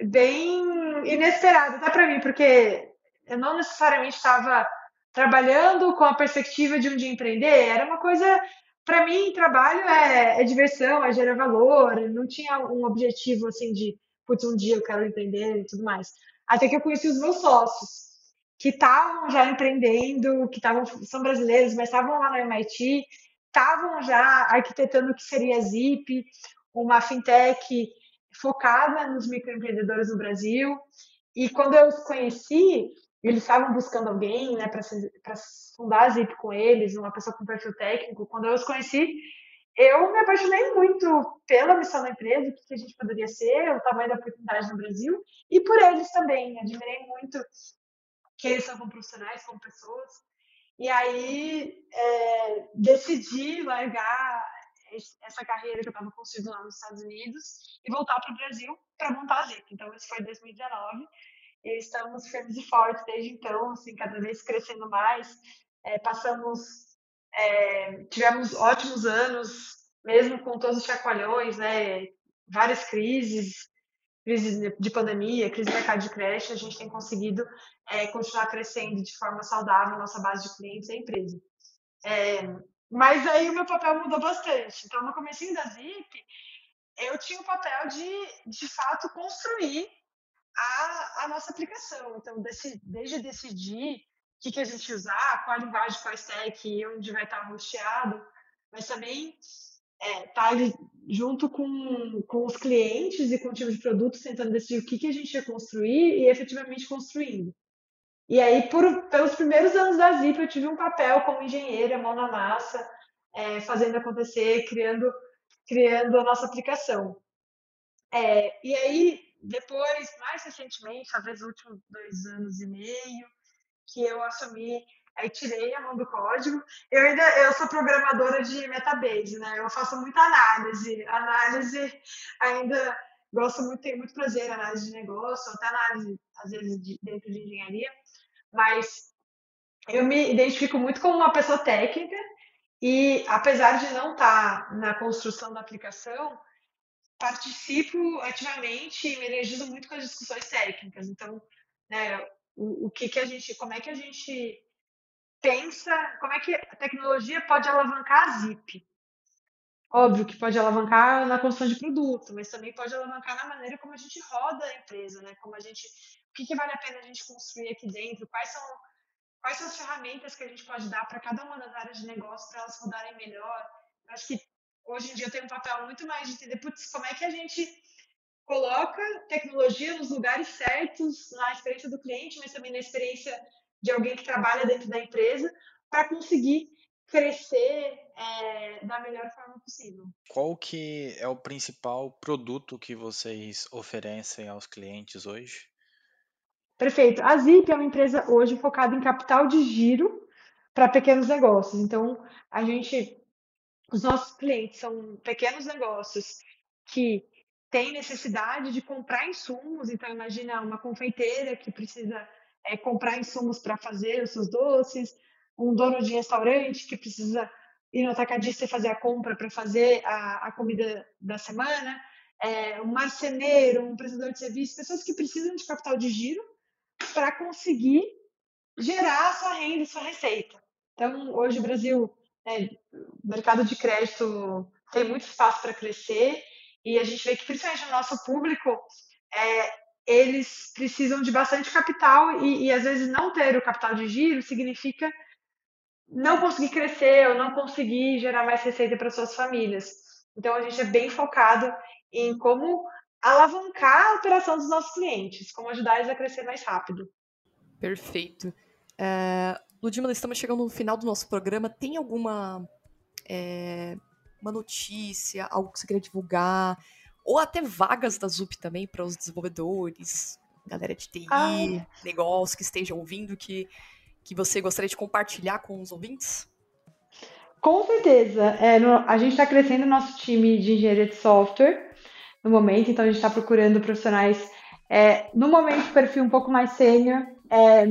bem inesperado, até para mim, porque eu não necessariamente estava trabalhando com a perspectiva de um dia empreender, era uma coisa para mim, trabalho é, é, diversão, é gerar valor. Não tinha um objetivo assim de, putz, um dia eu quero empreender e tudo mais. Até que eu conheci os meus sócios, que estavam já empreendendo, que estavam são brasileiros, mas estavam lá no MIT, estavam já arquitetando o que seria a Zip, uma fintech focada nos microempreendedores no Brasil. E quando eu os conheci, eles estavam buscando alguém, né, para fundar a Zip com eles, uma pessoa com perfil técnico. Quando eu os conheci, eu me apaixonei muito pela missão da empresa, o que a gente poderia ser, o tamanho da oportunidade no Brasil, e por eles também. Admirei muito que eles são como profissionais, como pessoas. E aí é, decidi largar essa carreira que eu estava construindo lá nos Estados Unidos e voltar para o Brasil para montar a Zip. Então, isso foi em 2019 e estamos firmes e fortes desde então, assim, cada vez crescendo mais. É, passamos, é, tivemos ótimos anos, mesmo com todos os chacoalhões, né? Várias crises, crise de pandemia, crise do mercado de creche, a gente tem conseguido é, continuar crescendo de forma saudável nossa base de clientes e empresa. É, mas aí o meu papel mudou bastante. Então, no começo da Zip, eu tinha o papel de, de fato, construir a, a nossa aplicação. Então, desse, desde decidir o que, que a gente usar, qual a linguagem, qual stack, onde vai estar rosteado, mas também é, tá junto com, com os clientes e com o time de produtos tentando decidir o que, que a gente ia construir e efetivamente construindo. E aí, por, pelos primeiros anos da Zip, eu tive um papel como engenheira, mão na massa, é, fazendo acontecer, criando, criando a nossa aplicação. É, e aí, depois, mais recentemente, talvez nos últimos dois anos e meio, que eu assumi, aí tirei a mão do código. Eu ainda eu sou programadora de metabase, né? Eu faço muita análise, análise ainda gosto muito, tenho muito prazer análise de negócio, até análise às vezes de, dentro de engenharia, mas eu me identifico muito como uma pessoa técnica e apesar de não estar na construção da aplicação, participo ativamente e me energizo muito com as discussões técnicas. Então, né, o, o que, que a gente, como é que a gente pensa, como é que a tecnologia pode alavancar a ZIP? Óbvio que pode alavancar na construção de produto, mas também pode alavancar na maneira como a gente roda a empresa, né? Como a gente, o que, que vale a pena a gente construir aqui dentro? Quais são quais são as ferramentas que a gente pode dar para cada uma das áreas de negócio para elas rodarem melhor? Acho que hoje em dia tem um papel muito mais de entender, putz, como é que a gente coloca tecnologia nos lugares certos, na experiência do cliente, mas também na experiência de alguém que trabalha dentro da empresa, para conseguir crescer é, da melhor forma possível.
Qual que é o principal produto que vocês oferecem aos clientes hoje?
Perfeito. A Zip é uma empresa hoje focada em capital de giro para pequenos negócios. Então, a gente os nossos clientes são pequenos negócios que têm necessidade de comprar insumos. Então, imagina uma confeiteira que precisa é, comprar insumos para fazer os seus doces, um dono de restaurante que precisa ir no atacadista e fazer a compra para fazer a, a, comida da semana, é, um marceneiro, um prestador de serviço, pessoas que precisam de capital de giro para conseguir gerar a sua renda, a sua receita. Então, hoje o Brasil né, o mercado de crédito tem muito espaço para crescer e a gente vê que, principalmente no nosso público, é, eles precisam de bastante capital e, e, às vezes não ter o capital de giro significa não conseguir crescer ou não conseguir gerar mais receita para suas famílias. Então a gente é bem focado em como alavancar a operação dos nossos clientes, como ajudar eles a crescer mais rápido.
Perfeito. É, Ludmila, estamos chegando no final do nosso programa. Tem alguma é, uma notícia, algo que você queria divulgar? Ou até vagas da ZUP também para os desenvolvedores, galera de TI, Ai. negócio que esteja ouvindo, que, que você gostaria de compartilhar com os ouvintes?
Com certeza. É, no, a gente está crescendo o nosso time de engenharia de software no momento, então a gente está procurando profissionais, é, no momento, perfil um pouco mais sênior, é,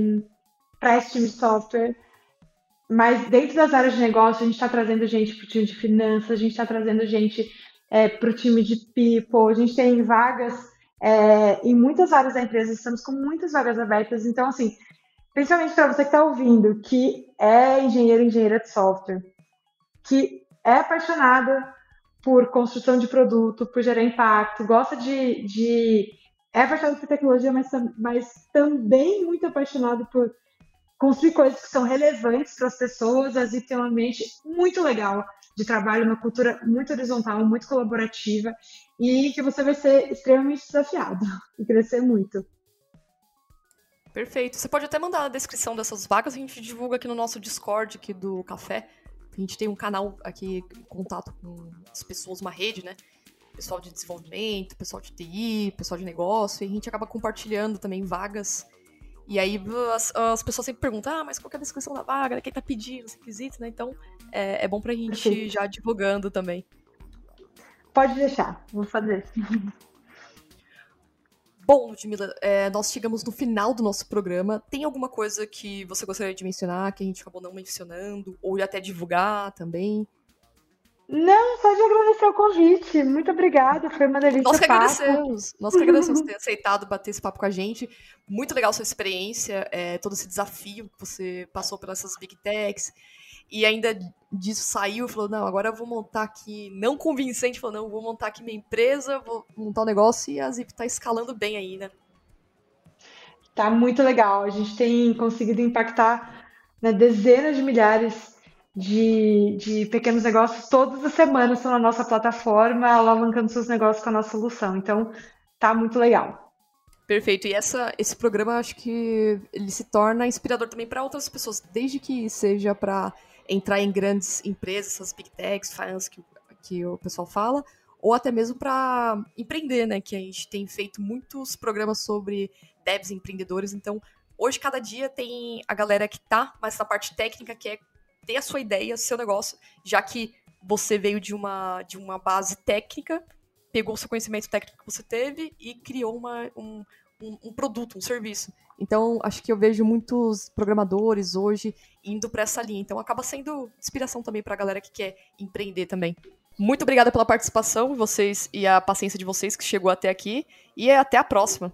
para esse time de software. Mas dentro das áreas de negócio, a gente está trazendo gente para o time de finanças, a gente está trazendo gente é, para o time de people, a gente tem vagas é, em muitas áreas da empresa, estamos com muitas vagas abertas. Então, assim, principalmente para você que está ouvindo, que é engenheiro, engenheira de software, que é apaixonada por construção de produto, por gerar impacto, gosta de. de é apaixonado por tecnologia, mas, mas também muito apaixonado por construir coisas que são relevantes para as pessoas, a Zip tem uma mente muito legal de trabalho, uma cultura muito horizontal, muito colaborativa e que você vai ser extremamente desafiado *laughs* e crescer muito.
Perfeito. Você pode até mandar a descrição dessas vagas, a gente divulga aqui no nosso Discord aqui do café. A gente tem um canal aqui em contato com as pessoas, uma rede, né? Pessoal de desenvolvimento, pessoal de TI, pessoal de negócio, e a gente acaba compartilhando também vagas e aí as, as, pessoas sempre perguntam, ah, mas qual é a descrição da vaga, quem tá pedindo, os requisitos, né? Então é, é bom pra gente ir já divulgando também.
Pode deixar, vou fazer. *laughs*
Bom, Ludmilla, é, nós chegamos no final do nosso programa. Tem alguma coisa que você gostaria de mencionar, que a gente acabou não mencionando, ou até divulgar também?
Não, só de agradecer o convite. Muito obrigada, foi uma delícia.
Nós que agradecemos. Nós que agradecemos *laughs* ter aceitado bater esse papo com a gente. Muito legal sua experiência, é, todo esse desafio que você passou pelas essas big techs. E ainda disso saiu e falou: não, agora eu vou montar aqui, não convincente, falou: não, vou montar aqui minha empresa, vou montar um negócio e a Zip tá escalando bem aí, né?
Tá muito legal. A gente tem conseguido impactar né, dezenas de milhares de, de pequenos negócios todas as semanas estão na nossa plataforma, alavancando seus negócios com a nossa solução. Então, tá muito legal.
Perfeito. E essa, esse programa, acho que ele se torna inspirador também para outras pessoas, desde que seja para entrar em grandes empresas, essas big techs, finance que, que o pessoal fala, ou até mesmo para empreender, né? Que a gente tem feito muitos programas sobre devs empreendedores, então hoje cada dia tem a galera que tá mais na parte técnica, que é ter a sua ideia, seu negócio, já que você veio de uma, de uma base técnica, pegou o seu conhecimento técnico que você teve e criou uma, um, um, um produto, um serviço. Então, acho que eu vejo muitos programadores hoje indo para essa linha. Então, acaba sendo inspiração também para a galera que quer empreender também. Muito obrigada pela participação, vocês e a paciência de vocês que chegou até aqui. E até a próxima.